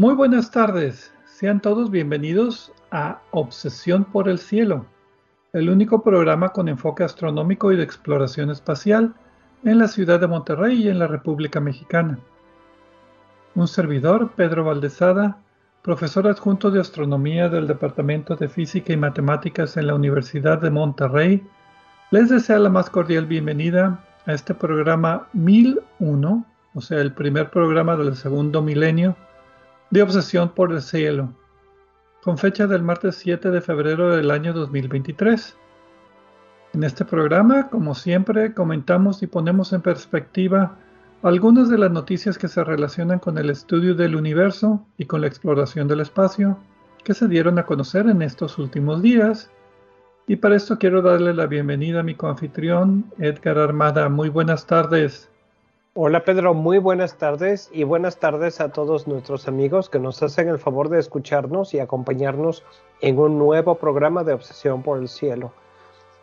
Muy buenas tardes, sean todos bienvenidos a Obsesión por el Cielo, el único programa con enfoque astronómico y de exploración espacial en la ciudad de Monterrey y en la República Mexicana. Un servidor, Pedro Valdezada, profesor adjunto de astronomía del Departamento de Física y Matemáticas en la Universidad de Monterrey, les desea la más cordial bienvenida a este programa 1001, o sea, el primer programa del segundo milenio de Obsesión por el Cielo, con fecha del martes 7 de febrero del año 2023. En este programa, como siempre, comentamos y ponemos en perspectiva algunas de las noticias que se relacionan con el estudio del universo y con la exploración del espacio que se dieron a conocer en estos últimos días. Y para esto quiero darle la bienvenida a mi coanfitrión, Edgar Armada. Muy buenas tardes. Hola Pedro, muy buenas tardes y buenas tardes a todos nuestros amigos que nos hacen el favor de escucharnos y acompañarnos en un nuevo programa de Obsesión por el Cielo.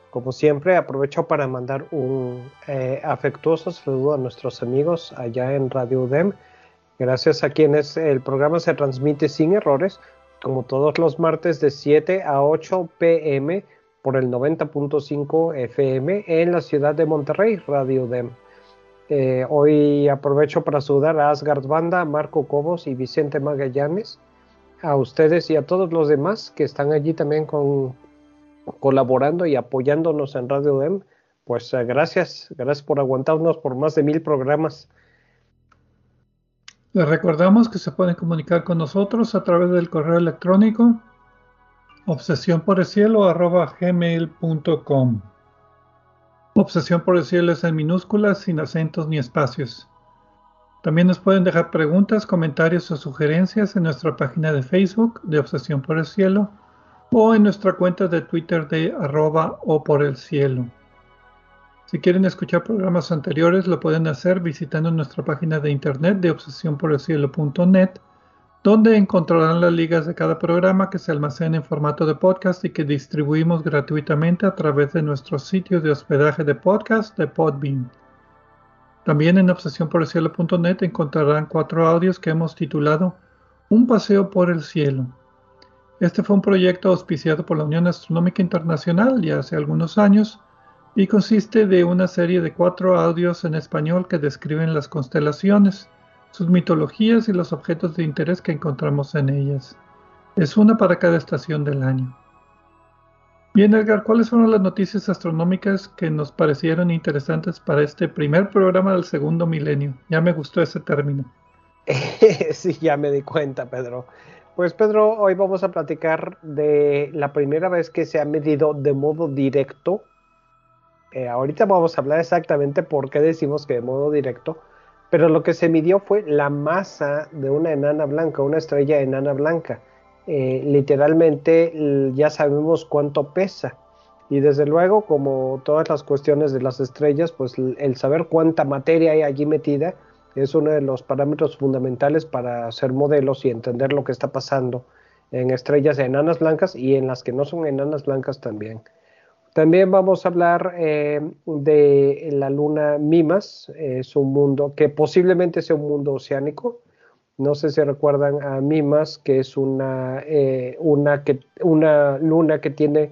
Como siempre, aprovecho para mandar un eh, afectuoso saludo a nuestros amigos allá en Radio UDEM, gracias a quienes el programa se transmite sin errores, como todos los martes de 7 a 8 pm por el 90.5 FM en la ciudad de Monterrey, Radio UDEM. Eh, hoy aprovecho para saludar a Asgard Banda, Marco Cobos y Vicente Magallanes, a ustedes y a todos los demás que están allí también colaborando y apoyándonos en Radio Dem. Pues eh, gracias, gracias por aguantarnos por más de mil programas. Les recordamos que se pueden comunicar con nosotros a través del correo electrónico obsesión. Obsesión por el cielo es en minúsculas, sin acentos ni espacios. También nos pueden dejar preguntas, comentarios o sugerencias en nuestra página de Facebook de Obsesión por el Cielo o en nuestra cuenta de Twitter de arroba o por el cielo. Si quieren escuchar programas anteriores lo pueden hacer visitando nuestra página de internet de obsesiónporelcielo.net donde encontrarán las ligas de cada programa que se almacena en formato de podcast y que distribuimos gratuitamente a través de nuestro sitio de hospedaje de podcast de Podbean. También en obsesiónporelcielo.net encontrarán cuatro audios que hemos titulado Un paseo por el cielo. Este fue un proyecto auspiciado por la Unión Astronómica Internacional ya hace algunos años y consiste de una serie de cuatro audios en español que describen las constelaciones sus mitologías y los objetos de interés que encontramos en ellas. Es una para cada estación del año. Bien, Edgar, ¿cuáles fueron las noticias astronómicas que nos parecieron interesantes para este primer programa del segundo milenio? Ya me gustó ese término. sí, ya me di cuenta, Pedro. Pues Pedro, hoy vamos a platicar de la primera vez que se ha medido de modo directo. Eh, ahorita vamos a hablar exactamente por qué decimos que de modo directo pero lo que se midió fue la masa de una enana blanca, una estrella enana blanca. Eh, literalmente ya sabemos cuánto pesa. Y desde luego, como todas las cuestiones de las estrellas, pues el saber cuánta materia hay allí metida es uno de los parámetros fundamentales para hacer modelos y entender lo que está pasando en estrellas enanas blancas y en las que no son enanas blancas también. También vamos a hablar eh, de la luna Mimas, es un mundo que posiblemente sea un mundo oceánico. No sé si recuerdan a Mimas, que es una, eh, una, luna que tiene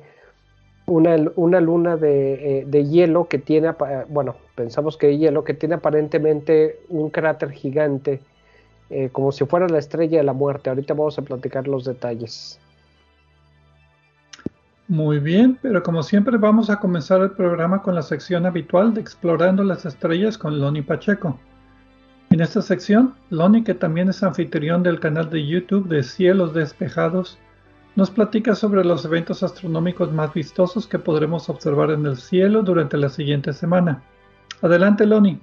una, una luna de, eh, de, hielo que tiene, bueno, pensamos que hielo, que tiene aparentemente un cráter gigante, como si fuera la estrella de la muerte. Ahorita vamos a platicar los detalles. Muy bien, pero como siempre vamos a comenzar el programa con la sección habitual de Explorando las Estrellas con Loni Pacheco. En esta sección, Loni, que también es anfitrión del canal de YouTube de Cielos Despejados, nos platica sobre los eventos astronómicos más vistosos que podremos observar en el cielo durante la siguiente semana. Adelante, Loni.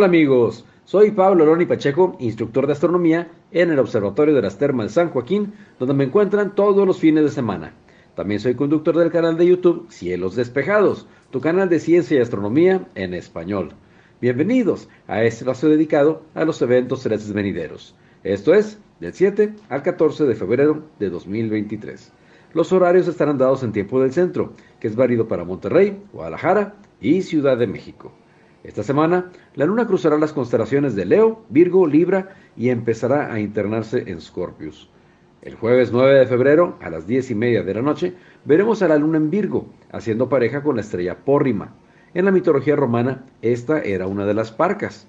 Hola amigos, soy Pablo Loni Pacheco, instructor de astronomía en el Observatorio de las Termas de San Joaquín, donde me encuentran todos los fines de semana. También soy conductor del canal de YouTube Cielos Despejados, tu canal de ciencia y astronomía en español. Bienvenidos a este espacio dedicado a los eventos celestes venideros. Esto es del 7 al 14 de febrero de 2023. Los horarios estarán dados en tiempo del centro, que es válido para Monterrey, Guadalajara y Ciudad de México. Esta semana, la luna cruzará las constelaciones de Leo, Virgo, Libra y empezará a internarse en Scorpius. El jueves 9 de febrero, a las 10 y media de la noche, veremos a la luna en Virgo, haciendo pareja con la estrella Pórrima. En la mitología romana, esta era una de las parcas.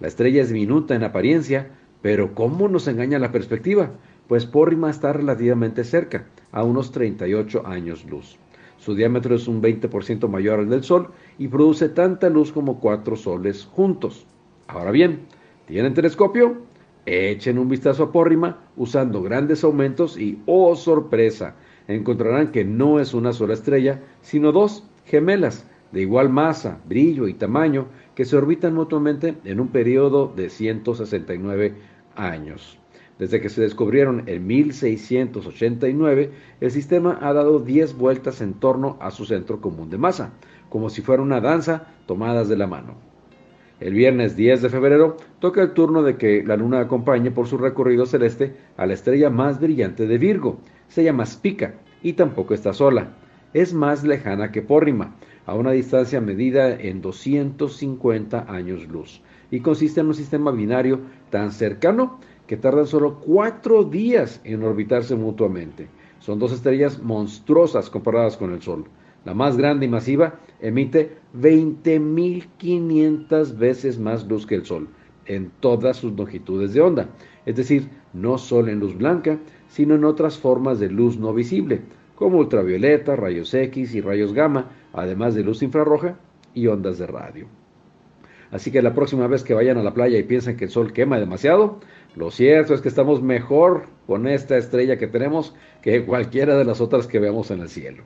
La estrella es diminuta en apariencia, pero ¿cómo nos engaña la perspectiva? Pues Pórrima está relativamente cerca, a unos 38 años luz. Su diámetro es un 20% mayor al del Sol y produce tanta luz como cuatro soles juntos. Ahora bien, ¿tienen telescopio? Echen un vistazo a Pórrima usando grandes aumentos y, oh sorpresa, encontrarán que no es una sola estrella, sino dos gemelas de igual masa, brillo y tamaño que se orbitan mutuamente en un periodo de 169 años. Desde que se descubrieron en 1689, el sistema ha dado 10 vueltas en torno a su centro común de masa, como si fuera una danza tomadas de la mano. El viernes 10 de febrero toca el turno de que la luna acompañe por su recorrido celeste a la estrella más brillante de Virgo. Se llama Spica y tampoco está sola. Es más lejana que Pórrima, a una distancia medida en 250 años luz, y consiste en un sistema binario tan cercano que tardan solo cuatro días en orbitarse mutuamente. Son dos estrellas monstruosas comparadas con el Sol. La más grande y masiva emite 20.500 veces más luz que el Sol en todas sus longitudes de onda, es decir, no solo en luz blanca, sino en otras formas de luz no visible, como ultravioleta, rayos X y rayos gamma, además de luz infrarroja y ondas de radio. Así que la próxima vez que vayan a la playa y piensen que el sol quema demasiado, lo cierto es que estamos mejor con esta estrella que tenemos que cualquiera de las otras que veamos en el cielo.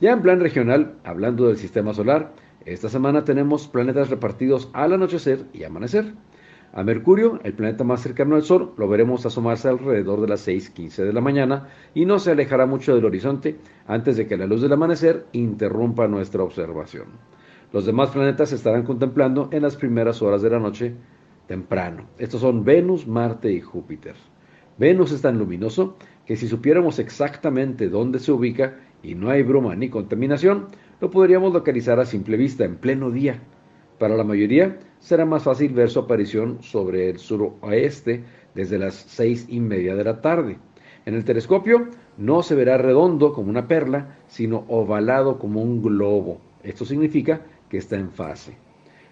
Ya en plan regional, hablando del sistema solar, esta semana tenemos planetas repartidos al anochecer y amanecer. A Mercurio, el planeta más cercano al Sol, lo veremos asomarse alrededor de las 6.15 de la mañana y no se alejará mucho del horizonte antes de que la luz del amanecer interrumpa nuestra observación. Los demás planetas se estarán contemplando en las primeras horas de la noche temprano. Estos son Venus, Marte y Júpiter. Venus es tan luminoso que si supiéramos exactamente dónde se ubica, y no hay bruma ni contaminación, lo podríamos localizar a simple vista en pleno día. Para la mayoría será más fácil ver su aparición sobre el suroeste desde las seis y media de la tarde. En el telescopio no se verá redondo como una perla, sino ovalado como un globo. Esto significa que está en fase.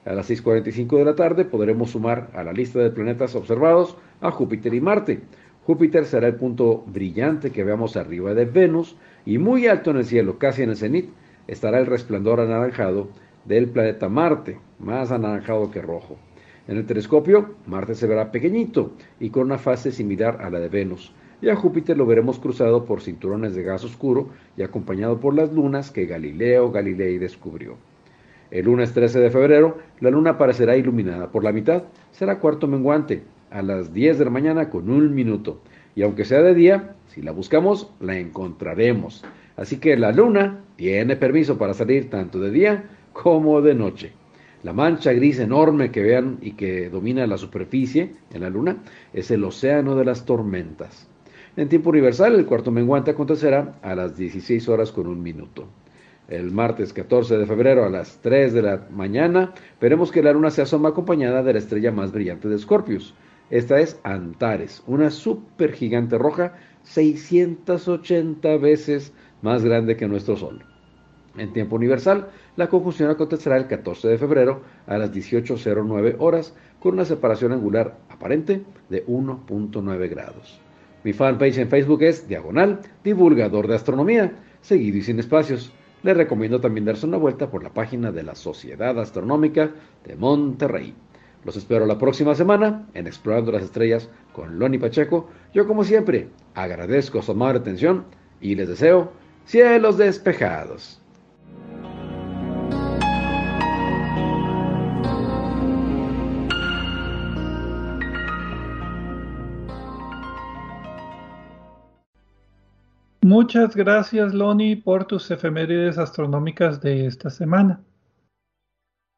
A las 6.45 de la tarde podremos sumar a la lista de planetas observados a Júpiter y Marte. Júpiter será el punto brillante que veamos arriba de Venus, y muy alto en el cielo, casi en el cenit, estará el resplandor anaranjado del planeta Marte, más anaranjado que rojo. En el telescopio, Marte se verá pequeñito y con una fase similar a la de Venus, y a Júpiter lo veremos cruzado por cinturones de gas oscuro y acompañado por las lunas que Galileo Galilei descubrió. El lunes 13 de febrero, la luna aparecerá iluminada por la mitad, será cuarto menguante, a las 10 de la mañana con un minuto, y aunque sea de día, si la buscamos, la encontraremos. Así que la luna tiene permiso para salir tanto de día como de noche. La mancha gris enorme que vean y que domina la superficie en la luna es el océano de las tormentas. En tiempo universal, el cuarto menguante acontecerá a las 16 horas con un minuto. El martes 14 de febrero a las 3 de la mañana veremos que la luna se asoma acompañada de la estrella más brillante de Scorpius. Esta es Antares, una supergigante roja 680 veces más grande que nuestro Sol. En tiempo universal, la conjunción acontecerá el 14 de febrero a las 18.09 horas con una separación angular aparente de 1.9 grados. Mi fanpage en Facebook es Diagonal Divulgador de Astronomía, seguido y sin espacios. Les recomiendo también darse una vuelta por la página de la Sociedad Astronómica de Monterrey. Los espero la próxima semana en Explorando las Estrellas con Loni Pacheco. Yo como siempre agradezco su amable atención y les deseo cielos despejados. Muchas gracias, Loni, por tus efemérides astronómicas de esta semana.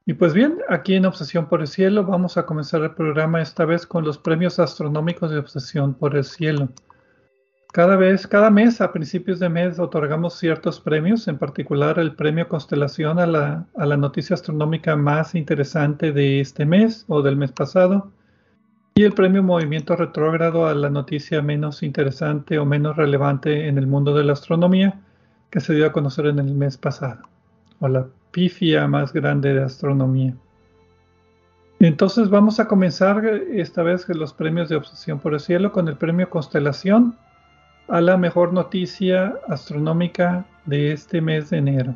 Y pues bien, aquí en Obsesión por el Cielo vamos a comenzar el programa esta vez con los premios astronómicos de Obsesión por el Cielo. Cada vez, cada mes, a principios de mes, otorgamos ciertos premios, en particular el premio Constelación a la, a la noticia astronómica más interesante de este mes o del mes pasado y el premio Movimiento Retrógrado a la noticia menos interesante o menos relevante en el mundo de la astronomía que se dio a conocer en el mes pasado, o la pifia más grande de astronomía. Entonces vamos a comenzar esta vez los premios de Obsesión por el Cielo con el premio Constelación a la mejor noticia astronómica de este mes de enero.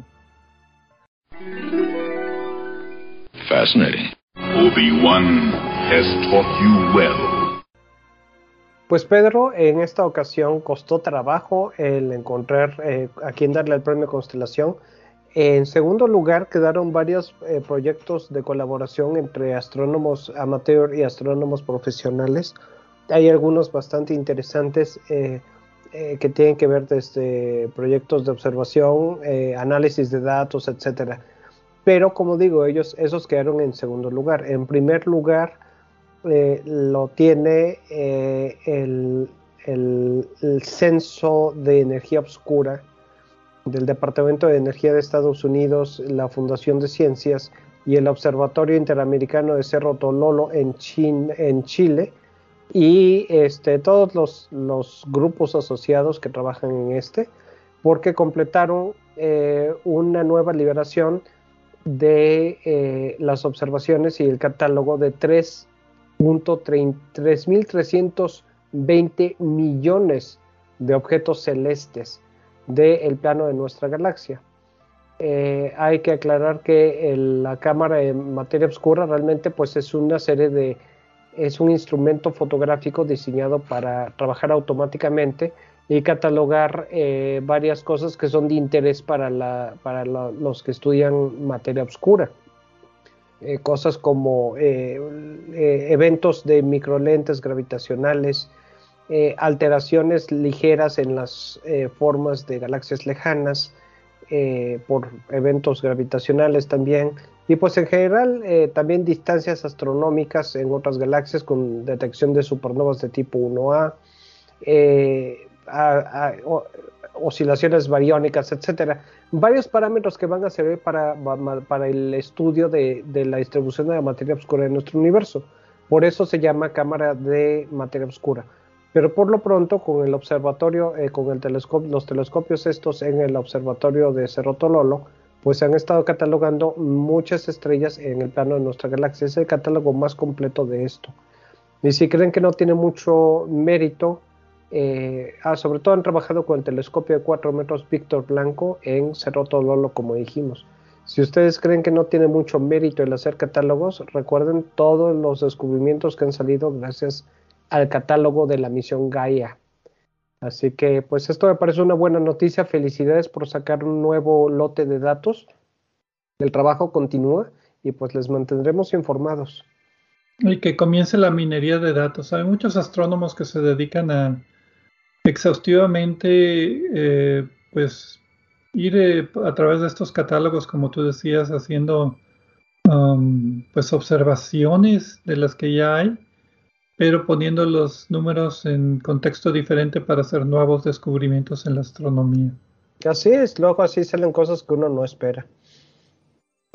Fascinating. Obi-Wan pues Pedro, en esta ocasión costó trabajo el encontrar eh, a quién darle el premio Constelación. En segundo lugar, quedaron varios eh, proyectos de colaboración entre astrónomos amateur y astrónomos profesionales. Hay algunos bastante interesantes eh, que tienen que ver desde proyectos de observación, análisis de datos, etcétera. Pero como digo, ellos esos quedaron en segundo lugar. En primer lugar, eh, lo tiene eh, el, Censo de Energía Oscura del Departamento de Energía de Estados Unidos, la Fundación de Ciencias y el Observatorio Interamericano de Cerro Tololo en, en Chile y este, todos los, grupos asociados que trabajan en este, porque completaron eh, una nueva liberación de las observaciones y el catálogo de tres 3.320 millones de objetos celestes del plano de nuestra galaxia. Eh, hay que aclarar que la cámara de materia oscura realmente pues es una serie de es un instrumento fotográfico diseñado para trabajar automáticamente y catalogar eh, varias cosas que son de interés para, para los que estudian materia oscura. Eh, cosas como eh, eh, eventos de microlentes gravitacionales, alteraciones ligeras en las formas de galaxias lejanas, por eventos gravitacionales también, y pues en general también distancias astronómicas en otras galaxias con detección de supernovas de tipo 1A, oscilaciones bariónicas, etcétera. Varios parámetros que van a servir para, el estudio de, la distribución de la materia oscura en nuestro universo. Por eso se llama cámara de materia oscura. Pero por lo pronto, con el observatorio, eh, con el los telescopios estos en el observatorio de Cerro Tololo, pues se han estado catalogando muchas estrellas en el plano de nuestra galaxia. Es el catálogo más completo de esto. Y si creen que no tiene mucho mérito, eh, ah, sobre todo han trabajado con el telescopio de 4 metros Víctor Blanco en Cerro Tololo, como dijimos. Si ustedes creen que no tiene mucho mérito el hacer catálogos, recuerden todos los descubrimientos que han salido gracias al catálogo de la misión Gaia. Así que, pues esto me parece una buena noticia. Felicidades por sacar un nuevo lote de datos. El trabajo continúa y pues les mantendremos informados. Y que comience la minería de datos. Hay muchos astrónomos que se dedican a exhaustivamente, eh, pues ir eh, a través de estos catálogos, como tú decías, haciendo um, pues observaciones de las que ya hay, pero poniendo los números en contexto diferente para hacer nuevos descubrimientos en la astronomía. Así es, luego así salen cosas que uno no espera.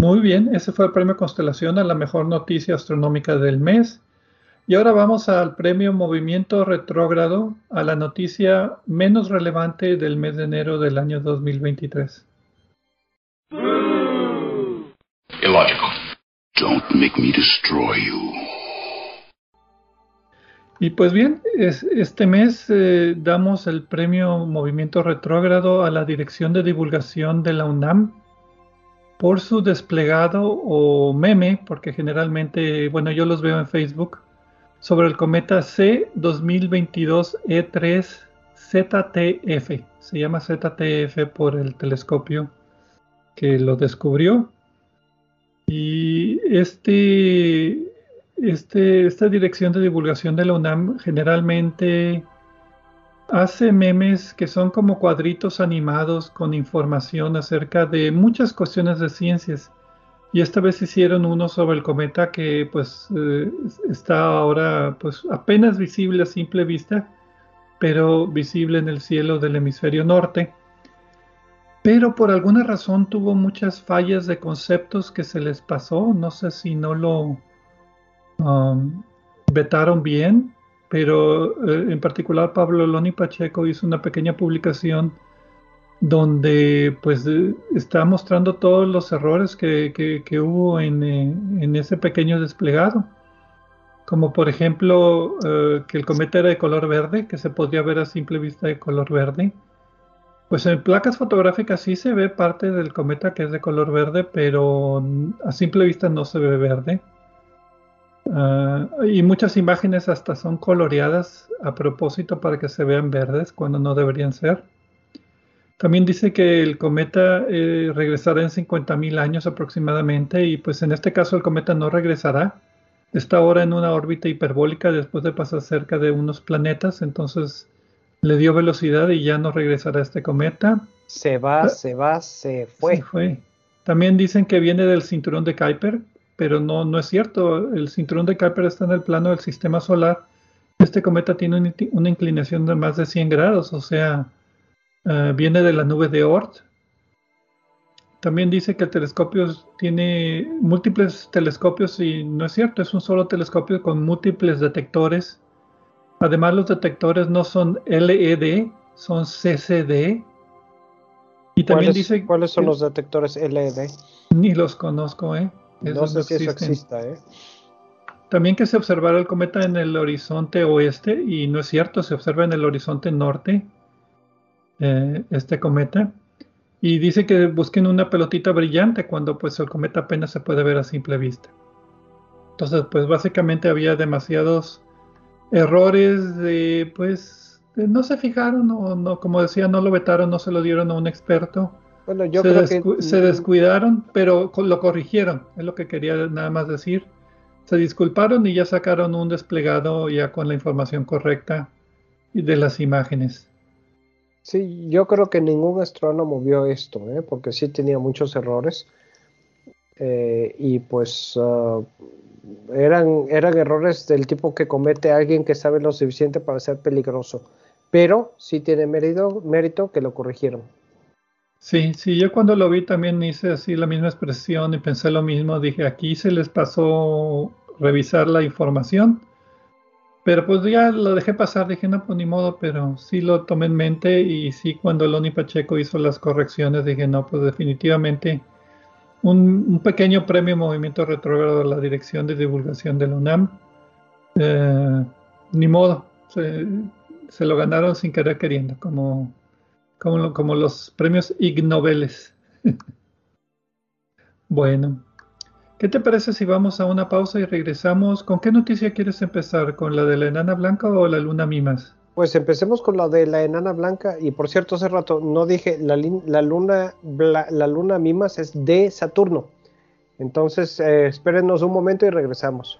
Muy bien, ese fue el premio Constelación a la mejor noticia astronómica del mes. Y ahora vamos al premio Movimiento Retrógrado, a la noticia menos relevante del mes de enero del año 2023. Illogical. Don't make me destroy you. Y pues bien, este mes eh, damos el premio Movimiento Retrógrado a la Dirección de Divulgación de la UNAM por su desplegado o meme, porque generalmente, bueno, yo los veo en Facebook, sobre el cometa C 2022 E3 ZTF. Se llama ZTF por el telescopio que lo descubrió. Y este, este, esta dirección de divulgación de la UNAM generalmente hace memes que son como cuadritos animados con información acerca de muchas cuestiones de ciencias. Y esta vez hicieron uno sobre el cometa que pues eh, está ahora pues apenas visible a simple vista, pero visible en el cielo del hemisferio norte. Pero por alguna razón tuvo muchas fallas de conceptos que se les pasó. No sé si no lo um, vetaron bien, pero eh, en particular Pablo Loni Pacheco hizo una pequeña publicación donde pues eh, está mostrando todos los errores que, hubo en, eh, en, ese pequeño desplegado. Como por ejemplo eh, que el cometa era de color verde, que se podría ver a simple vista de color verde. Pues en placas fotográficas sí se ve parte del cometa que es de color verde, pero a simple vista no se ve verde. Ah, y muchas imágenes hasta son coloreadas a propósito para que se vean verdes cuando no deberían ser. También dice que el cometa eh, regresará en 50.000 años aproximadamente y pues en este caso el cometa no regresará. Está ahora en una órbita hiperbólica después de pasar cerca de unos planetas, entonces le dio velocidad y ya no regresará este cometa. Se va, ah, se va, se fue. Se fue. También dicen que viene del cinturón de Kuiper, pero no, no es cierto. El cinturón de Kuiper está en el plano del sistema solar. Este cometa tiene una inclinación de más de 100 grados, o sea, Ah, viene de la nube de Oort. También dice que el telescopio tiene múltiples telescopios y no es cierto, es un solo telescopio con múltiples detectores. Además los detectores no son LED, son CCD. Y también dice ¿Cuáles son los detectores LED? Ni los conozco, ¿eh? no sé si eso exista, ¿eh? También que se observara el cometa en el horizonte oeste y no es cierto, se observa en el horizonte norte. Eh, este cometa y dice que busquen una pelotita brillante cuando pues el cometa apenas se puede ver a simple vista. Entonces pues básicamente había demasiados errores de pues no se fijaron o no como decía no lo vetaron no se lo dieron a un experto. Bueno, yo se, creo que... se descuidaron pero lo corrigieron es lo que quería nada más decir. Se disculparon y ya sacaron un desplegado ya con la información correcta de las imágenes. Sí, yo creo que ningún astrónomo vio esto, ¿eh? porque sí tenía muchos errores. Eh, y pues ah, eran, eran errores del tipo que comete alguien que sabe lo suficiente para ser peligroso. Pero sí tiene mérito, mérito que lo corrigieron. Sí, sí, yo cuando lo vi también hice así la misma expresión y pensé lo mismo. Dije, aquí se les pasó revisar la información pero pues ya lo dejé pasar, dije, no, pues ni modo, pero sí lo tomé en mente y sí cuando Loni Pacheco hizo las correcciones, dije, no, pues definitivamente un, pequeño premio Movimiento Retrógrado a la Dirección de Divulgación de la UNAM. Eh, ni modo, se, lo ganaron sin querer queriendo, como, como, como los premios Ig Nobeles. bueno. ¿Qué te parece si vamos a una pausa y regresamos? ¿Con qué noticia quieres empezar? ¿Con la de la enana blanca o la luna mimas? Pues empecemos con la de la enana blanca. Y por cierto, hace rato no dije, la, luna, la luna mimas es de Saturno. Entonces, eh, espérenos un momento y regresamos.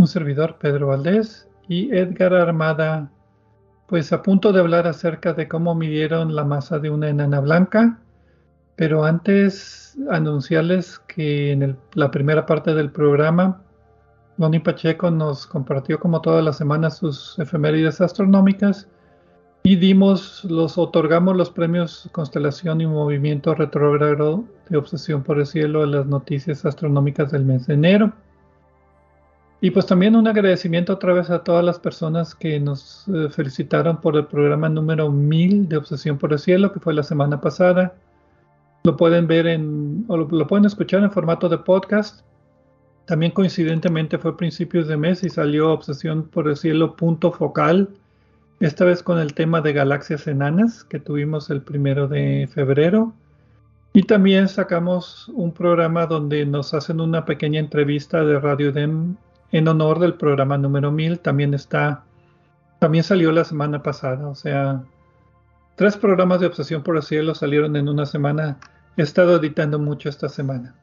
Un servidor, Pedro Valdés, y Edgar Armada, pues a punto de hablar acerca de cómo midieron la masa de una enana blanca, pero antes anunciarles que en la primera parte del programa, Bonnie Pacheco nos compartió como todas las semanas sus efemérides astronómicas y dimos, los otorgamos los premios Constelación y Movimiento Retrógrado de Obsesión por el Cielo a las noticias astronómicas del mes de enero. Y pues también un agradecimiento otra vez a todas las personas que nos eh, felicitaron por el programa número 1000 de Obsesión por el Cielo, que fue la semana pasada. Lo pueden ver en, o lo, lo pueden escuchar en formato de podcast. También coincidentemente fue principios de mes y salió Obsesión por el Cielo punto focal esta vez con el tema de galaxias enanas que tuvimos el primero de febrero. Y también sacamos un programa donde nos hacen una pequeña entrevista de Radio DEM en honor del programa número 1000. También está, también salió la semana pasada. O sea, tres programas de Obsesión por el Cielo salieron en una semana. He estado editando mucho esta semana.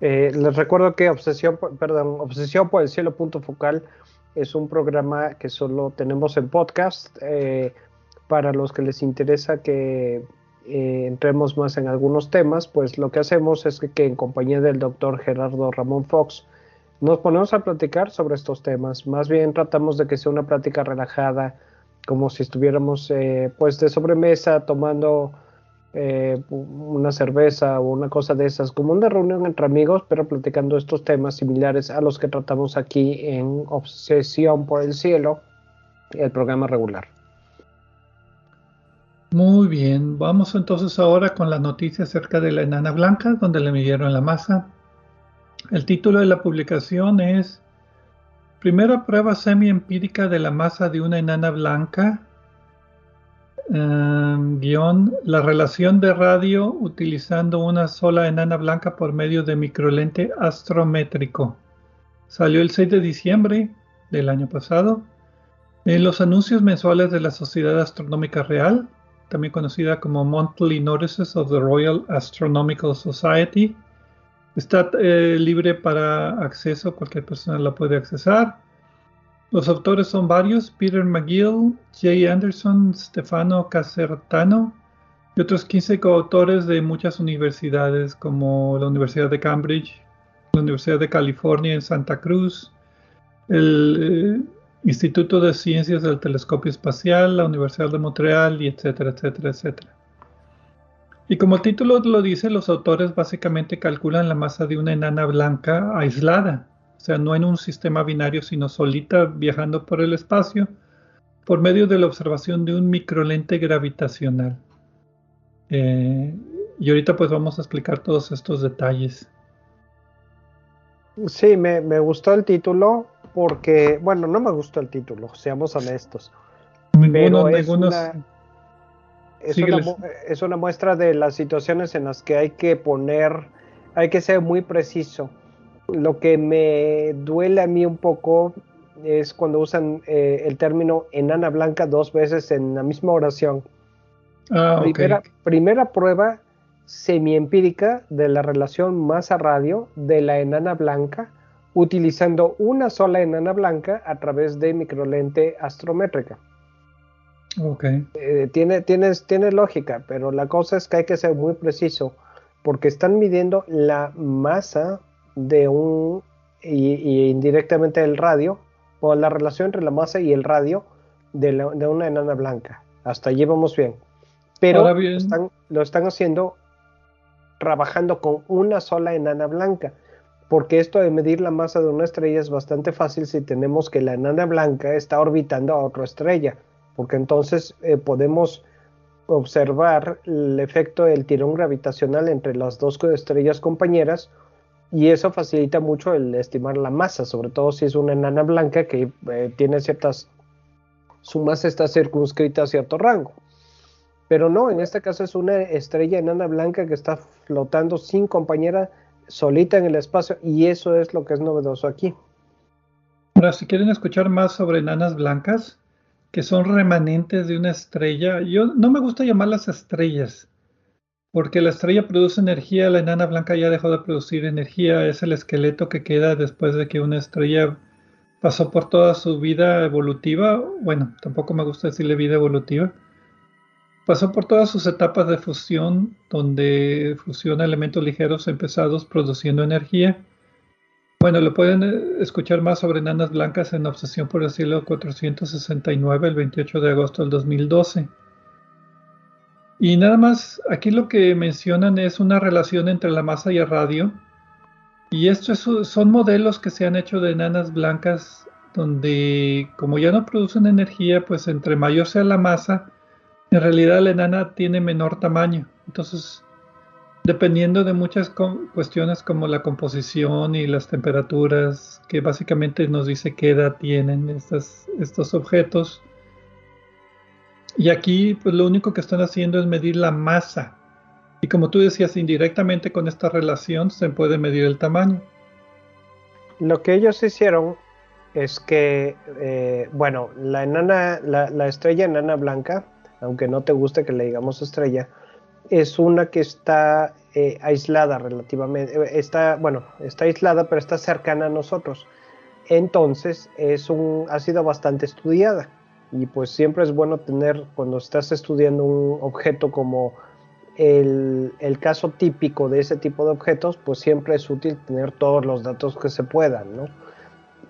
Eh, les recuerdo que Obsesión, perdón, Obsesión por el Cielo punto focal es un programa que solo tenemos en podcast. Eh, para los que les interesa que eh, entremos más en algunos temas, pues lo que hacemos es que, en compañía del doctor Gerardo Ramón Fox nos ponemos a platicar sobre estos temas. Más bien tratamos de que sea una plática relajada, como si estuviéramos eh, pues de sobremesa tomando eh, una cerveza o una cosa de esas, como una reunión entre amigos, pero platicando estos temas similares a los que tratamos aquí en Obsesión por el Cielo, el programa regular. Muy bien, vamos entonces ahora con la noticia acerca de la enana blanca, donde le midieron la masa. El título de la publicación es Primera prueba semi-empírica de la masa de una enana blanca Em, guion, la relación de radio utilizando una sola enana blanca por medio de microlente astrométrico. Salió el 6 de diciembre del año pasado. En los anuncios mensuales de la Sociedad Astronómica Real, también conocida como Monthly Notices of the Royal Astronomical Society, está eh, libre para acceso, cualquier persona la puede accesar. Los autores son varios, Peter McGill, Jay Anderson, Stefano Casertano y otros 15 coautores de muchas universidades como la Universidad de Cambridge, la Universidad de California en Santa Cruz, el eh, Instituto de Ciencias del Telescopio Espacial, la Universidad de Montreal y etcétera, etcétera, etcétera. Y como el título lo dice, los autores básicamente calculan la masa de una enana blanca aislada o sea, no en un sistema binario, sino solita viajando por el espacio, por medio de la observación de un microlente gravitacional. Eh, y ahorita pues vamos a explicar todos estos detalles. Sí, me, gustó el título porque, bueno, no me gustó el título, seamos honestos. pero es, una, es una muestra de las situaciones en las que hay que poner, hay que ser muy preciso lo que me duele a mí un poco es cuando usan eh, el término enana blanca dos veces en la misma oración. Ah, primera, prueba semiempírica de la relación masa-radio de la enana blanca utilizando una sola enana blanca a través de microlente astrométrica. Okay. Eh, tiene, tiene lógica, pero la cosa es que hay que ser muy preciso porque están midiendo la masa de un y, indirectamente el radio o la relación entre la masa y el radio de, una enana blanca. Hasta allí vamos bien. Pero Lo, están, haciendo trabajando con una sola enana blanca. Porque esto de medir la masa de una estrella es bastante fácil si tenemos que la enana blanca está orbitando a otra estrella. Porque entonces eh, podemos observar el efecto del tirón gravitacional entre las dos estrellas compañeras y eso facilita mucho el estimar la masa, sobre todo si es una enana blanca que eh, tiene ciertas, su masa está circunscrita a cierto rango. Pero no, en este caso es una estrella enana blanca que está flotando sin compañera, solita en el espacio, y eso es lo que es novedoso aquí. Ahora, si quieren escuchar más sobre enanas blancas, que son remanentes de una estrella, yo no me gusta llamarlas estrellas, porque la estrella produce energía, la enana blanca ya dejó de producir energía, es el esqueleto que queda después de que una estrella pasó por toda su vida evolutiva, bueno, tampoco me gusta decirle vida evolutiva, pasó por todas sus etapas de fusión, donde fusiona elementos ligeros en pesados produciendo energía. Bueno, lo pueden eh, escuchar más sobre enanas blancas en Obsesión por el Cielo 469, el 28 de agosto del 2012. Y nada más, aquí lo que mencionan es una relación entre la masa y el radio. Y estos son modelos que se han hecho de enanas blancas donde como ya no producen energía, pues entre mayor sea la masa, en realidad la enana tiene menor tamaño. Entonces, dependiendo de muchas cuestiones como la composición y las temperaturas, que básicamente nos dice qué edad tienen estos objetos, y aquí, pues lo único que están haciendo es medir la masa. Y como tú decías, indirectamente con esta relación se puede medir el tamaño. Lo que ellos hicieron es que, eh, bueno, la enana, la, estrella enana blanca, aunque no te guste que le digamos estrella, es una que está eh, aislada relativamente, eh, está, bueno, está aislada, pero está cercana a nosotros. Entonces, es un, ha sido bastante estudiada y pues siempre es bueno tener cuando estás estudiando un objeto como el, caso típico de ese tipo de objetos, pues siempre es útil tener todos los datos que se puedan, ¿no?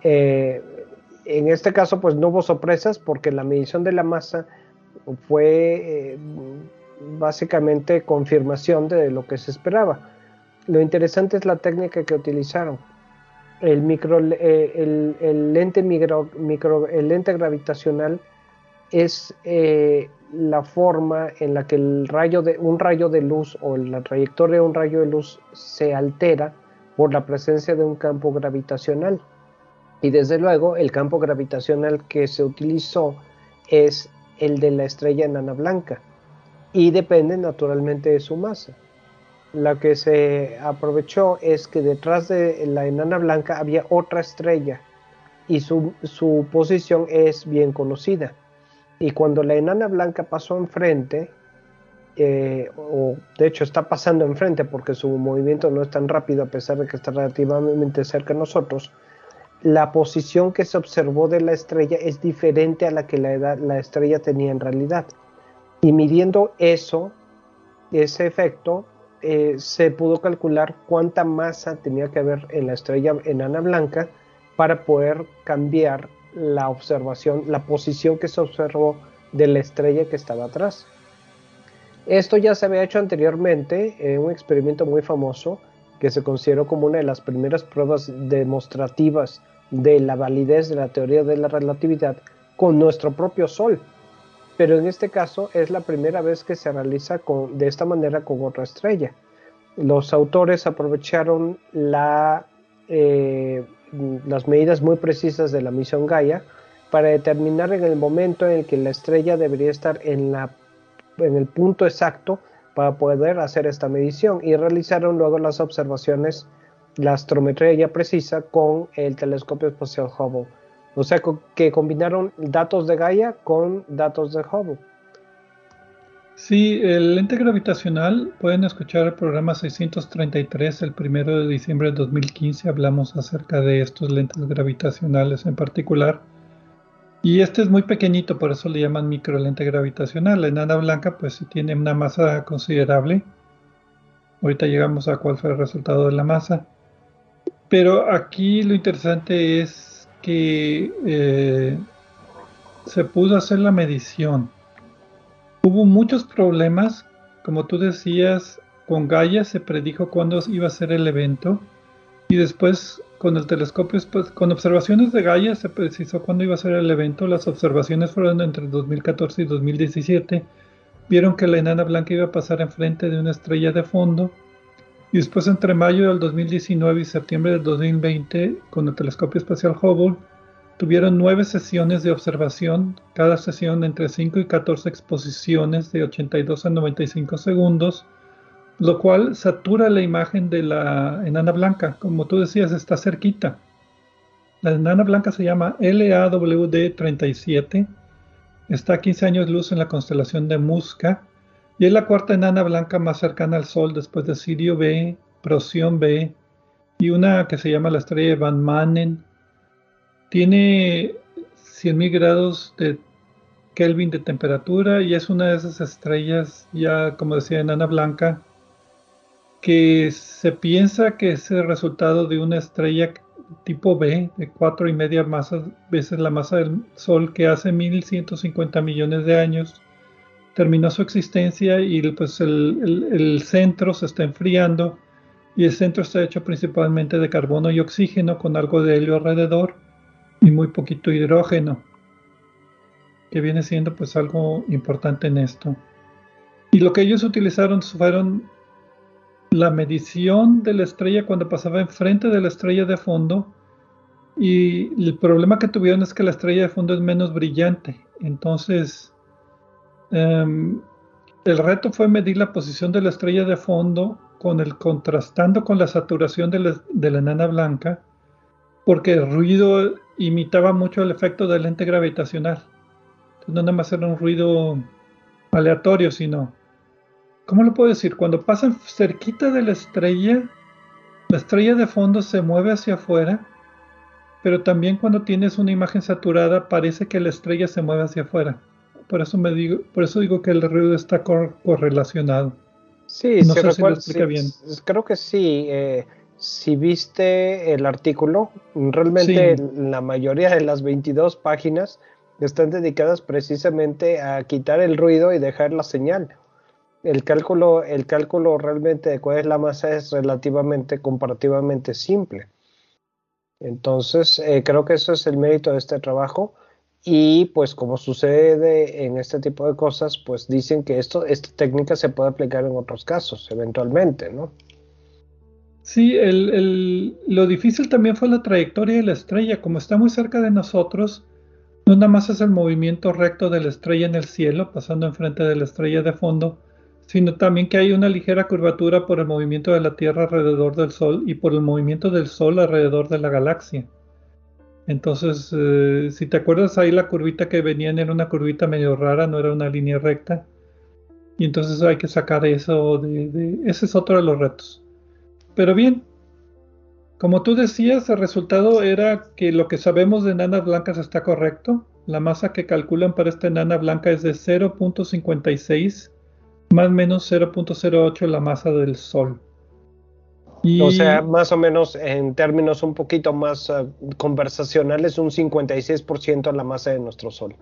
Eh, en este caso, pues no hubo sorpresas porque la medición de la masa fue básicamente confirmación de lo que se esperaba. Lo interesante es la técnica que utilizaron. El, micro, eh, el, lente micro, el lente gravitacional es eh, la forma en la que el un rayo de luz o la trayectoria de un rayo de luz se altera por la presencia de un campo gravitacional. Y desde luego el campo gravitacional que se utilizó es el de la estrella enana blanca y depende naturalmente de su masa. Lo que se aprovechó es que detrás de la enana blanca había otra estrella y su, su posición es bien conocida y cuando la enana blanca pasó enfrente, eh, o de hecho está pasando enfrente porque su movimiento no es tan rápido a pesar de que está relativamente cerca de nosotros, la posición que se observó de la estrella es diferente a la que la, la estrella tenía en realidad. Y midiendo eso, ese efecto, eh, se pudo calcular cuánta masa tenía que haber en la estrella enana blanca para poder cambiar la observación, la posición que se observó de la estrella que estaba atrás. Esto ya se había hecho anteriormente en un experimento muy famoso que se consideró como una de las primeras pruebas demostrativas de la validez de la teoría de la relatividad con nuestro propio Sol. Pero en este caso es la primera vez que se realiza de esta manera con otra estrella. Los autores aprovecharon eh, las medidas muy precisas de la misión Gaia para determinar en el momento en el que la estrella debería estar en, la, en el punto exacto para poder hacer esta medición y realizaron luego las observaciones, la astrometría ya precisa con el telescopio espacial Hubble. O sea que combinaron datos de Gaia con datos de Hubble. Sí, el lente gravitacional, pueden escuchar el programa 633, el primero de diciembre de 2015, hablamos acerca de estos lentes gravitacionales en particular. Y este es muy pequeñito, por eso le llaman micro lente gravitacional. La enana blanca pues sí tiene una masa considerable. Ahorita llegamos a cuál fue el resultado de la masa. Pero aquí lo interesante es que eh, se pudo hacer la medición Hubo muchos problemas, como tú decías, con Gaia se predijo cuándo iba a ser el evento y después con el telescopio, con observaciones de Gaia se precisó cuándo iba a ser el evento. Las observaciones fueron entre 2014 y 2017. Vieron que la enana blanca iba a pasar enfrente de una estrella de fondo Y después entre mayo del 2019 y septiembre del 2020, con el telescopio espacial Hubble, tuvieron nueve sesiones de observación, cada sesión entre 5 y 14 exposiciones de 82 a 95 segundos, lo cual satura la imagen de la enana blanca. Como tú decías, está cerquita. La enana blanca se llama LAWD 37, está a 15 años luz en la constelación de Musca y es la cuarta enana blanca más cercana al Sol después de Sirio B, Procyon B y una que se llama la estrella de Van Manen. Tiene 100.000 grados de Kelvin de temperatura y es una de esas estrellas ya, como decía, enana blanca, que se piensa que es el resultado de una estrella tipo B de cuatro y media veces la masa del Sol que hace 1150 millones de años terminó su existencia y pues el, el, centro se está enfriando y el centro está hecho principalmente de carbono y oxígeno con algo de helio alrededor y muy poquito hidrógeno que viene siendo pues algo importante en esto y lo que ellos utilizaron fueron la medición de la estrella cuando pasaba enfrente de la estrella de fondo y el problema que tuvieron es que la estrella de fondo es menos brillante. Entonces, em, el reto fue medir la posición de la estrella de fondo con el contrastando con la saturación de la, de enana blanca, porque el ruido imitaba mucho el efecto de lente gravitacional. Entonces, no nada más era un ruido aleatorio, sino ¿cómo lo puedo decir? Cuando pasan cerquita de la estrella, la estrella de fondo se mueve hacia afuera, pero también cuando tienes una imagen saturada parece que la estrella se mueve hacia afuera. Por eso me digo, por eso digo que el ruido está correlacionado. Sí, no sé si lo explica bien. Creo que sí. Eh, si viste el artículo, realmente la mayoría de las 22 páginas están dedicadas precisamente a quitar el ruido y dejar la señal el cálculo, el cálculo realmente de cuál es la masa es relativamente, comparativamente simple. Entonces, eh, creo que eso es el mérito de este trabajo. Y pues como sucede en este tipo de cosas, pues dicen que esto, esta técnica se puede aplicar en otros casos, eventualmente, ¿no? Sí, lo difícil también fue la trayectoria de la estrella. Como está muy cerca de nosotros, no nada más es el movimiento recto de la estrella en el cielo, pasando enfrente de la estrella de fondo, sino también que hay una ligera curvatura por el movimiento de la Tierra alrededor del Sol y por el movimiento del Sol alrededor de la galaxia. Entonces, eh, si te acuerdas ahí la curvita que venían era una curvita medio rara, no era una línea recta. Y entonces hay que sacar eso de, Ese es otro de los retos. Pero bien, como tú decías, el resultado era que lo que sabemos de enanas blancas está correcto. La masa que calculan para esta enana blanca es de 0.56 más menos 0.08 la masa del Sol. O sea, más o menos en términos un poquito más eh, conversacionales, un 56% la masa de nuestro Sol.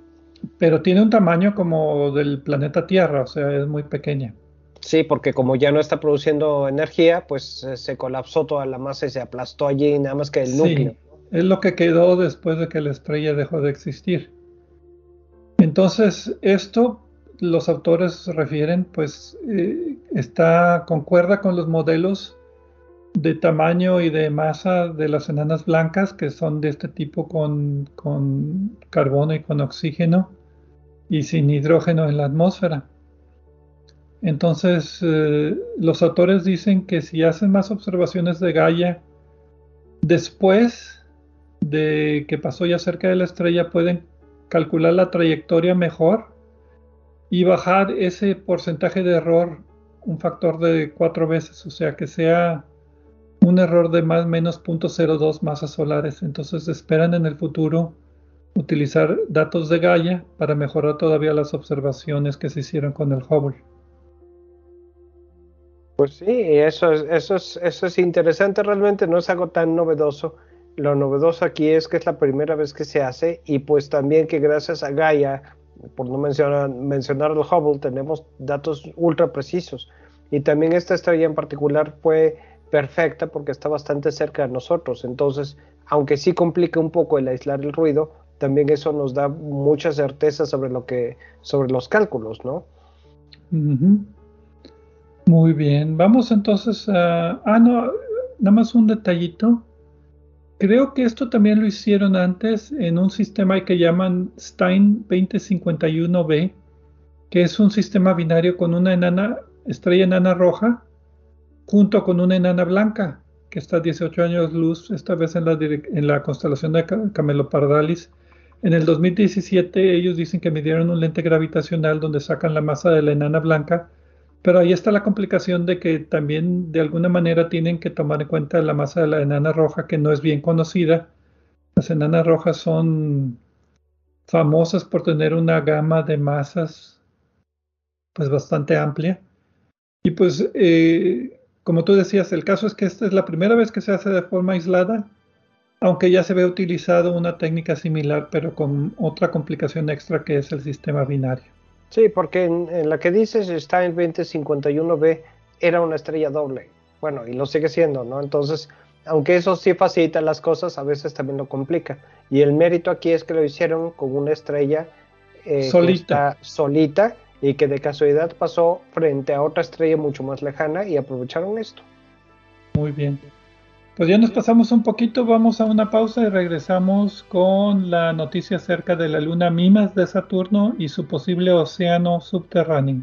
Pero tiene un tamaño como del planeta Tierra, o sea, es muy pequeña. Sí, porque como ya no está produciendo energía, pues eh, se colapsó toda la masa y se aplastó allí, nada más que el núcleo. Es lo que quedó después de que la estrella dejó de existir. Entonces, esto los autores refieren, pues eh, está concuerda con los modelos de tamaño y de masa de las enanas blancas que son de este tipo con, carbono y con oxígeno y sin hidrógeno en la atmósfera. Entonces, eh, los autores dicen que si hacen más observaciones de Gaia después de que pasó ya cerca de la estrella, pueden calcular la trayectoria mejor y bajar ese porcentaje de error un factor de cuatro veces, o sea que sea un error de más menos 0.02 masas solares. Entonces esperan en el futuro utilizar datos de Gaia para mejorar todavía las observaciones que se hicieron con el Hubble. Pues sí, eso es, eso es, eso es interesante, realmente no es algo tan novedoso. Lo novedoso aquí es que es la primera vez que se hace y pues también que gracias a Gaia por no mencionar, mencionar el Hubble, tenemos datos ultra precisos. Y también esta estrella en particular fue perfecta porque está bastante cerca de nosotros. Entonces, aunque sí complica un poco el aislar el ruido, también eso nos da mucha certeza sobre lo que, sobre los cálculos, ¿no? Muy bien, vamos entonces a... Ah, no, nada más un detallito. Creo que esto también lo hicieron antes en un sistema que llaman Stein 2051b, que es un sistema binario con una enana, estrella enana roja, junto con una enana blanca, que está a 18 años luz, esta vez en la, constelación de Camelopardalis. En el 2017 ellos dicen que midieron un lente gravitacional donde sacan la masa de la enana blanca pero ahí está la complicación de que también de alguna manera tienen que tomar en cuenta la masa de la enana roja que no es bien conocida. Las enanas rojas son famosas por tener una gama de masas pues bastante amplia. Y pues eh, como tú decías, el caso es que esta es la primera vez que se hace de forma aislada, aunque ya se ve utilizado una técnica similar, pero con otra complicación extra que es el sistema binario. Sí, porque en, la que dices está en 2051b era una estrella doble. Bueno, y lo sigue siendo, ¿no? Entonces, aunque eso sí facilita las cosas, a veces también lo complica. Y el mérito aquí es que lo hicieron con una estrella eh, solita. solita y que de casualidad pasó frente a otra estrella mucho más lejana y aprovecharon esto. Muy bien. Pues ya nos pasamos un poquito, vamos a una pausa y regresamos con la noticia acerca de la luna Mimas de Saturno y su posible océano subterráneo.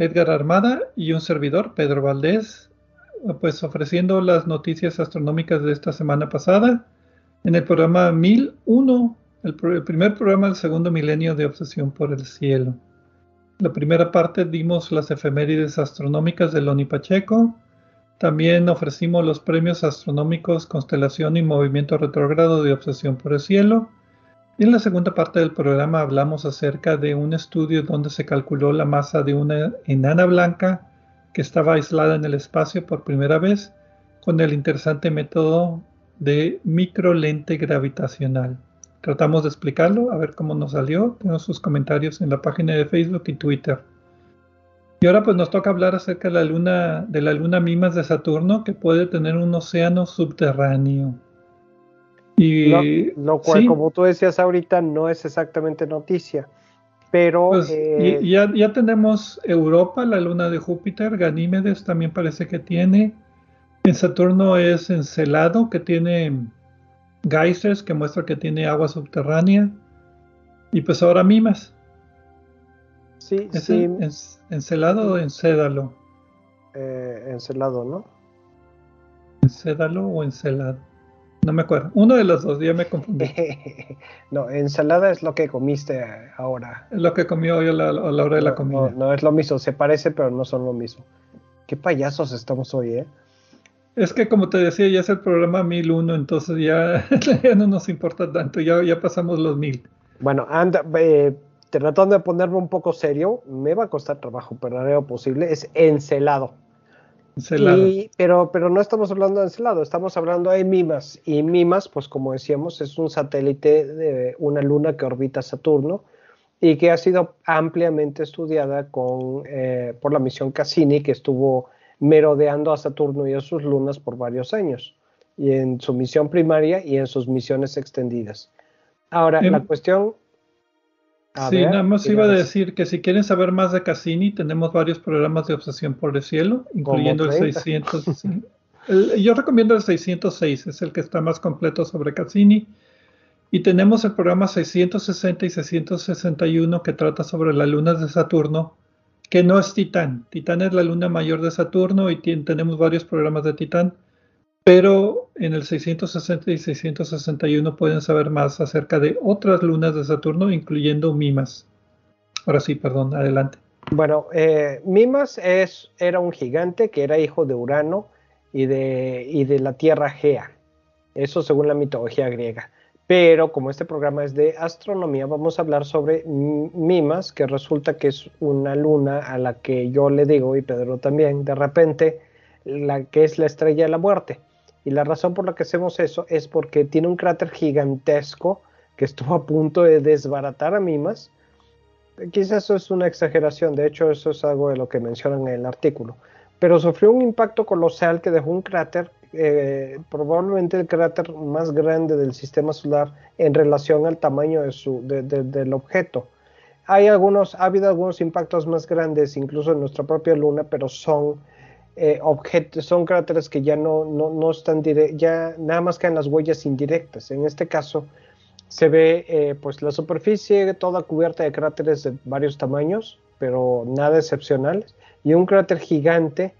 Edgar Armada y un servidor, Pedro Valdés, pues ofreciendo las noticias astronómicas de esta semana pasada en el programa 1001, el, primer programa del segundo milenio de Obsesión por el Cielo. La primera parte dimos las efemérides astronómicas de Loni Pacheco. También ofrecimos los premios astronómicos Constelación y Movimiento Retrógrado de Obsesión por el Cielo en la segunda parte del programa hablamos acerca de un estudio donde se calculó la masa de una enana blanca que estaba aislada en el espacio por primera vez con el interesante método de microlente gravitacional. Tratamos de explicarlo, a ver cómo nos salió. Tengo sus comentarios en la página de Facebook y Twitter. Y ahora pues nos toca hablar acerca de la luna, de la luna Mimas de Saturno que puede tener un océano subterráneo. Y, lo, cual, como tú decías ahorita, no es exactamente noticia. Pero. Pues, eh, ya, ya, tenemos Europa, la luna de Júpiter, Ganímedes también parece que tiene. En Saturno es Encelado, que tiene geysers, que muestra que tiene agua subterránea. Y pues ahora Mimas. Sí, sí. ¿Encelado o Encédalo? Eh, encelado, ¿no? ¿Encédalo o Encelado? No me acuerdo. Uno de los dos, ya me confundí. no, ensalada es lo que comiste ahora. Es lo que comió hoy a la, hora de la comida. No, es lo mismo, se parece, pero no son lo mismo. Qué payasos estamos hoy, ¿eh? Es que como te decía, ya es el programa 1001, entonces ya, ya no nos importa tanto, ya, ya pasamos los 1000. Bueno, anda, eh, tratando de ponerme un poco serio, me va a costar trabajo, pero haré lo posible, es encelado. Encelado. pero, pero no estamos hablando de encelado, estamos hablando de Mimas. Y Mimas, pues como decíamos, es un satélite de una luna que orbita Saturno y que ha sido ampliamente estudiada con, eh, por la misión Cassini, que estuvo merodeando a Saturno y a sus lunas por varios años, y en su misión primaria y en sus misiones extendidas. Ahora, la cuestión... sí, nada más iba a decir que si quieren saber más de Cassini, tenemos varios programas de obsesión por el cielo, incluyendo el 600. yo recomiendo el 606, es el que está más completo sobre Cassini. Y tenemos el programa 660 y 661 que trata sobre las lunas de Saturno, que no es Titán. Titán es la luna mayor de Saturno y tenemos varios programas de Titán, pero en el 660 y 661 pueden saber más acerca de otras lunas de Saturno, incluyendo Mimas. Ahora sí, perdón, adelante. Bueno, eh, Mimas es, era un gigante que era hijo de Urano y de, y de la Tierra Gea. Eso según la mitología griega pero como este programa es de astronomía, vamos a hablar sobre Mimas, que resulta que es una luna a la que yo le digo, y Pedro también, de repente, la que es la estrella de la muerte. Y la razón por la que hacemos eso es porque tiene un cráter gigantesco que estuvo a punto de desbaratar a Mimas. Quizás eso es una exageración, de hecho eso es algo de lo que mencionan en el artículo. Pero sufrió un impacto colosal que dejó un cráter eh, probablemente el cráter más grande del sistema solar en relación al tamaño de su, del objeto. Hay algunos, ha habido algunos impactos más grandes, incluso en nuestra propia luna, pero son eh, son cráteres que ya no, no, no están ya nada más quedan las huellas indirectas. En este caso se ve eh, pues la superficie toda cubierta de cráteres de varios tamaños, pero nada excepcionales, y un cráter gigante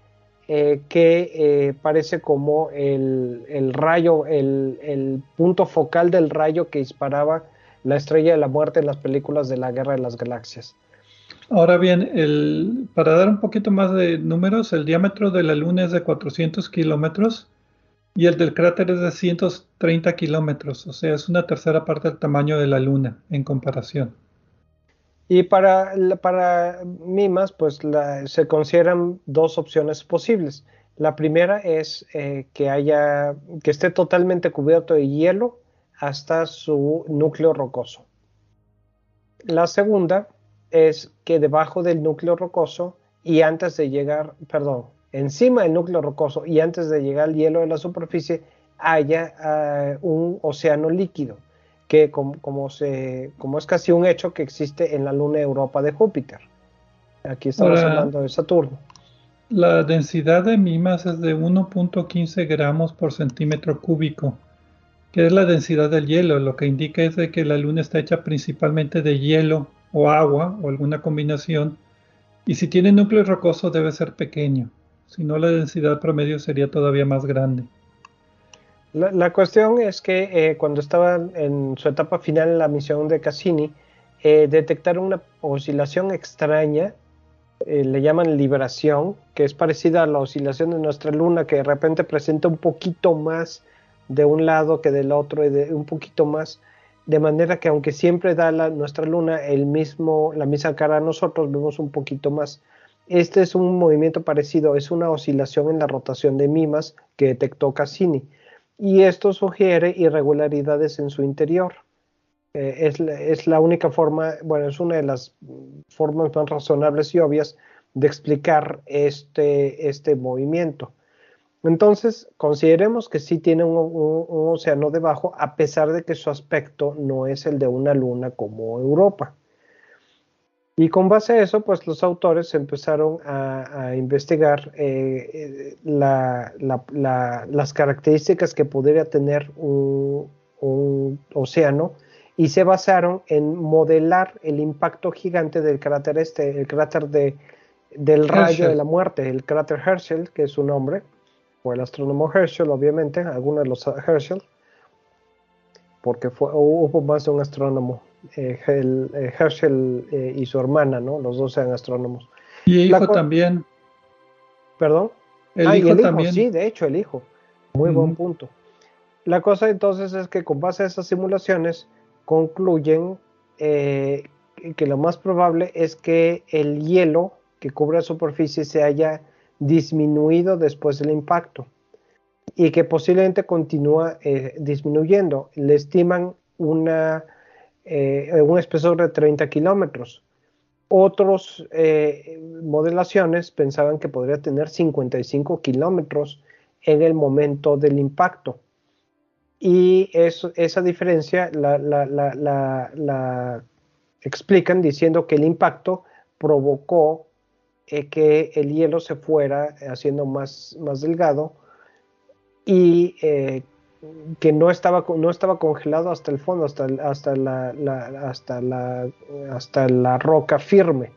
eh, que parece como el, rayo, el, punto focal del rayo que disparaba la estrella de la muerte en las películas de la Guerra de las Galaxias. Ahora bien, para dar un poquito más de números, el diámetro de la Luna es de 400 kilómetros y el del cráter es de 130 kilómetros, o sea, es una tercera parte del tamaño de la Luna en comparación. Y para, Mimas, pues se consideran dos opciones posibles. La primera es eh, que haya, que esté totalmente cubierto de hielo hasta su núcleo rocoso. La segunda es que debajo del núcleo rocoso y antes de llegar, perdón, encima del núcleo rocoso y antes de llegar al hielo de la superficie haya ah, un océano líquido que como, se, como es casi un hecho que existe en la luna Europa de Júpiter. Aquí estamos hablando de Saturno. La densidad de Mimas es de 1.15 gramos por centímetro cúbico, que es la densidad del hielo. Lo que indica es de que la luna está hecha principalmente de hielo o agua o alguna combinación. Y si tiene núcleo rocoso debe ser pequeño, si no la densidad promedio sería todavía más grande. La, cuestión es que eh, cuando estaba en su etapa final en la misión de Cassini, eh, detectaron una oscilación extraña, eh, le llaman liberación, que es parecida a la oscilación de nuestra luna, que de repente presenta un poquito más de un lado que del otro y de un poquito más, de manera que aunque siempre da la, nuestra luna el mismo, la misma cara a nosotros, vemos un poquito más. Este es un movimiento parecido, es una oscilación en la rotación de Mimas que detectó Cassini y esto sugiere irregularidades en su interior. Eh, es, la única forma, bueno, es una de las formas más razonables y obvias de explicar este, este movimiento. Entonces, consideremos que sí tiene un, un, océano debajo, a pesar de que su aspecto no es el de una luna como Europa. Y con base a eso, pues los autores empezaron a, investigar eh, las características que podría tener un, océano y se basaron en modelar el impacto gigante del cráter este, el cráter de, del rayo de la muerte, el cráter Herschel, que es su nombre, o el astrónomo Herschel, obviamente, algunos de los Herschel, porque fue, hubo más de un astrónomo eh, eh, Herschel eh, y su hermana, ¿no? Los dos eran astrónomos. Y hijo también. ¿Perdón? El ah, hijo el también. Sí, de hecho, el hijo. Muy buen punto. La cosa entonces es que con base a esas simulaciones concluyen eh, que lo más probable es que el hielo que cubre la superficie se haya disminuido después del impacto y que posiblemente continúa eh, disminuyendo. Le estiman una, eh, un espesor de 30 kilómetros. Otros eh, modelaciones pensaban que podría tener 55 kilómetros en el momento del impacto. Y esa diferencia la, la, explican diciendo que el impacto provocó que el hielo se fuera haciendo más, más delgado y eh, que no estaba, no estaba congelado hasta el fondo, hasta, hasta, la, hasta, la, hasta la roca firme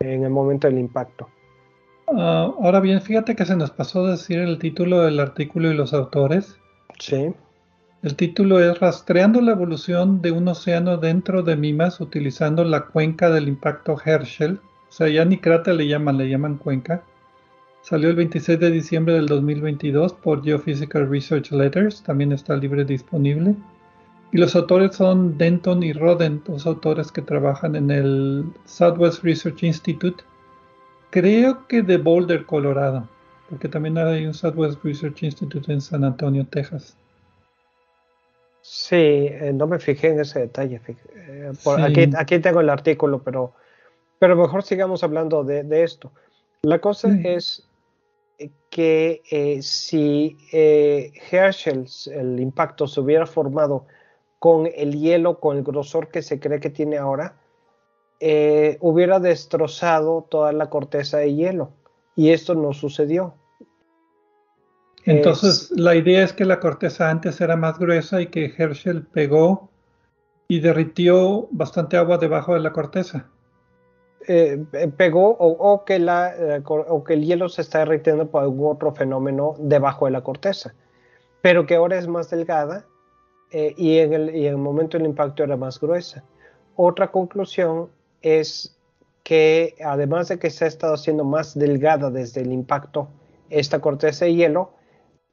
en el momento del impacto. Ah, ahora bien, fíjate que se nos pasó decir el título del artículo y los autores. Sí. El título es Rastreando la evolución de un océano dentro de Mimas utilizando la cuenca del impacto Herschel. O sea, ya ni cráter le llaman, le llaman cuenca. Salió el 26 de diciembre del 2022 por Geophysical Research Letters, también está libre disponible. Y los autores son Denton y Roden, dos autores que trabajan en el Southwest Research Institute, creo que de Boulder, Colorado, porque también hay un Southwest Research Institute en San Antonio, Texas. Sí, eh, no me fijé en ese detalle. Eh, aquí, aquí, tengo el artículo, pero, pero mejor sigamos hablando de, esto. La cosa mm. es que eh, si eh, Herschel, el impacto, se hubiera formado con el hielo, con el grosor que se cree que tiene ahora, eh, hubiera destrozado toda la corteza de hielo. Y esto no sucedió. Entonces, la idea es que la corteza antes era más gruesa y que Herschel pegó y derritió bastante agua debajo de la corteza. Eh, pegó o, que la, eh, o que el hielo se está derritiendo por algún otro fenómeno debajo de la corteza, pero que ahora es más delgada eh, y, en el, y en el momento del impacto era más gruesa. Otra conclusión es que además de que se ha estado haciendo más delgada desde el impacto esta corteza de hielo,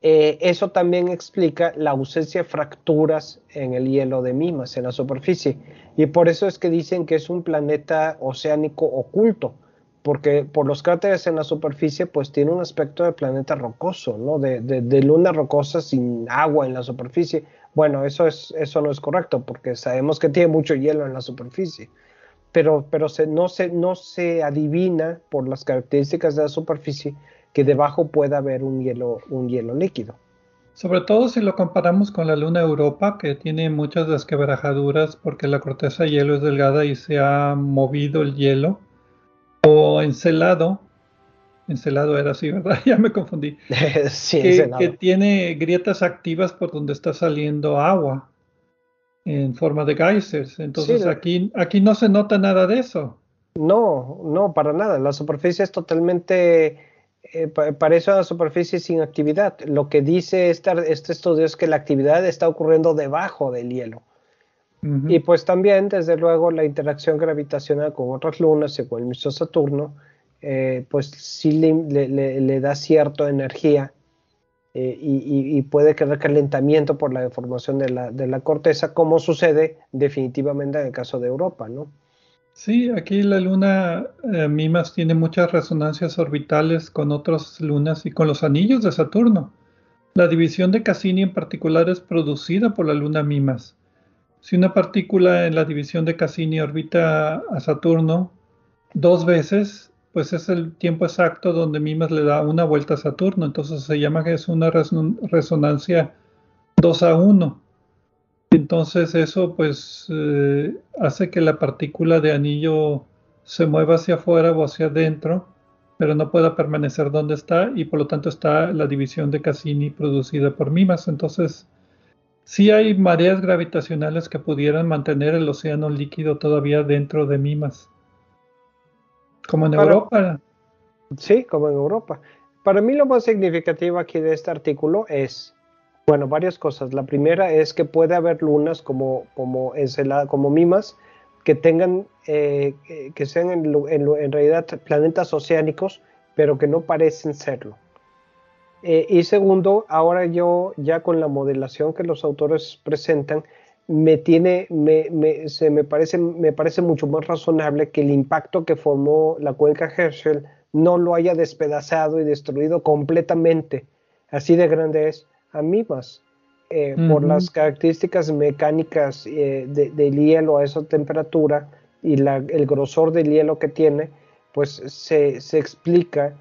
eh, eso también explica la ausencia de fracturas en el hielo de Mimas, en la superficie. Y por eso es que dicen que es un planeta oceánico oculto, porque por los cráteres en la superficie, pues tiene un aspecto de planeta rocoso, ¿no? De, luna rocosa sin agua en la superficie. Bueno, eso, es, eso no es correcto, porque sabemos que tiene mucho hielo en la superficie. Pero, pero no, se, no se adivina por las características de la superficie que debajo pueda haber un hielo, un hielo líquido. Sobre todo si lo comparamos con la luna Europa, que tiene muchas desquebrajaduras porque la corteza de hielo es delgada y se ha movido el hielo. O Encelado, Encelado era así, ¿verdad? ya me confundí. sí, que, que, tiene grietas activas por donde está saliendo agua en forma de geysers. Entonces aquí, aquí no se nota nada de eso. No, no, para nada. La superficie es totalmente eh, parece una superficie sin actividad. Lo que dice este, este, estudio es que la actividad está ocurriendo debajo del hielo. Y pues también, desde luego, la interacción gravitacional con otras lunas y con el mismo Saturno, eh, pues sí le, da cierta energía eh, y, puede crear calentamiento por la deformación de la, de la corteza, como sucede definitivamente en el caso de Europa, ¿no? Sí, aquí la luna eh, Mimas tiene muchas resonancias orbitales con otras lunas y con los anillos de Saturno. La división de Cassini en particular es producida por la luna Mimas. Si una partícula en la división de Cassini orbita a Saturno dos veces, pues es el tiempo exacto donde Mimas le da una vuelta a Saturno. Entonces se llama que es una resonancia 2 a 1. Entonces eso pues eh, hace que la partícula de anillo se mueva hacia afuera o hacia adentro, pero no pueda permanecer donde está y por lo tanto está la división de Cassini producida por Mimas. Entonces sí hay mareas gravitacionales que pudieran mantener el océano líquido todavía dentro de Mimas. Como en Europa. Sí, como en Europa. Para mí lo más significativo aquí de este artículo es bueno, varias cosas. La primera es que puede haber lunas como, como, como mimas que tengan, eh, que sean en, realidad planetas oceánicos, pero que no parecen serlo. Eh, y segundo, ahora yo ya con la modelación que los autores presentan, me tiene, me, se me parece, me parece mucho más razonable que el impacto que formó la cuenca Herschel no lo haya despedazado y destruido completamente. Así de grande es a Mimas. Eh, por las características mecánicas eh, del hielo a esa temperatura y el grosor del hielo que tiene, pues se, explica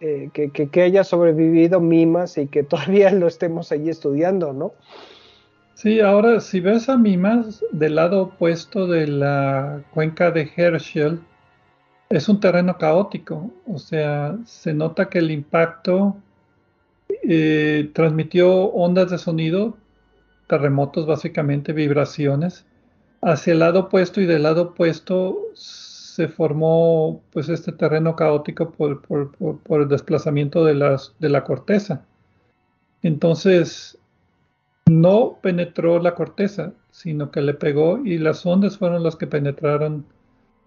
eh, que, que, haya sobrevivido Mimas y que todavía lo estemos allí estudiando, ¿no? Sí, ahora si ves a Mimas del lado opuesto de la cuenca de Herschel, es un terreno caótico, o sea, se nota que el impacto eh, transmitió ondas de sonido, terremotos básicamente, vibraciones, hacia el lado opuesto y del lado opuesto se formó pues este terreno caótico por, por el desplazamiento de, las, de la corteza. Entonces, no penetró la corteza, sino que le pegó y las ondas fueron las que penetraron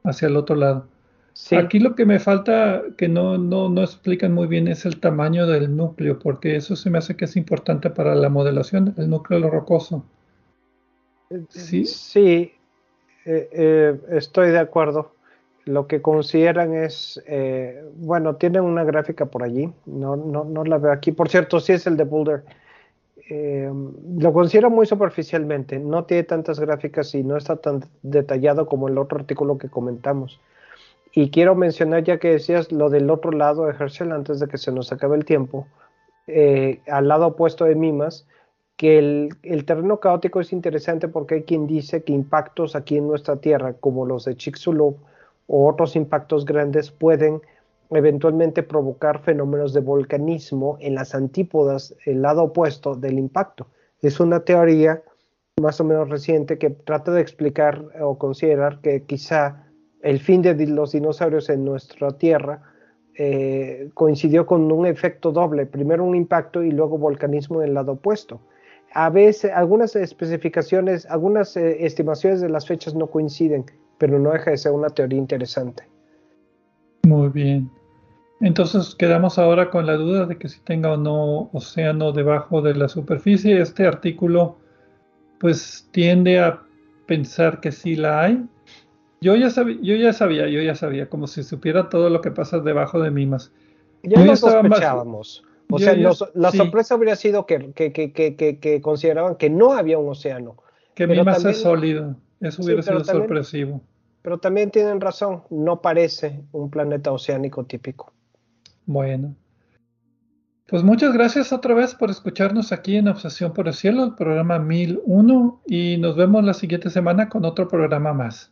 hacia el otro lado. Aquí lo que me falta, que no, no, no explican muy bien, es el tamaño del núcleo, porque eso se me hace que es importante para la modelación, el núcleo rocoso. Sí, sí eh, eh, estoy de acuerdo. Lo que consideran es, eh, bueno, tienen una gráfica por allí, no, no, no la veo aquí. Por cierto, sí es el de Boulder. Lo considero muy superficialmente, no tiene tantas gráficas y no está tan detallado como el otro artículo que comentamos. Y quiero mencionar, ya que decías lo del otro lado de Herschel, antes de que se nos acabe el tiempo, eh, al lado opuesto de Mimas, que el, el, terreno caótico es interesante porque hay quien dice que impactos aquí en nuestra Tierra, como los de Chicxulub o otros impactos grandes, pueden eventualmente provocar fenómenos de volcanismo en las antípodas, el lado opuesto del impacto. Es una teoría más o menos reciente que trata de explicar o considerar que quizá el fin de los dinosaurios en nuestra Tierra eh, coincidió con un efecto doble, primero un impacto y luego volcanismo en lado opuesto. A veces algunas especificaciones, algunas eh, estimaciones de las fechas no coinciden, pero no deja de ser una teoría interesante. Muy bien. Entonces quedamos ahora con la duda de que si tenga o no océano debajo de la superficie. Este artículo pues tiende a pensar que sí la hay. Yo ya sabía, yo ya sabía, yo ya sabía, como si supiera todo lo que pasa debajo de Mimas. Ya lo sospechábamos. O sea, la sorpresa habría sido que, que, consideraban que no había un océano. Que Mimas es sólido. Eso hubiera sido sorpresivo. Pero también tienen razón, no parece un planeta oceánico típico. Bueno. Pues muchas gracias otra vez por escucharnos aquí en Obsesión por el Cielo, el programa 1001, y nos vemos la siguiente semana con otro programa más.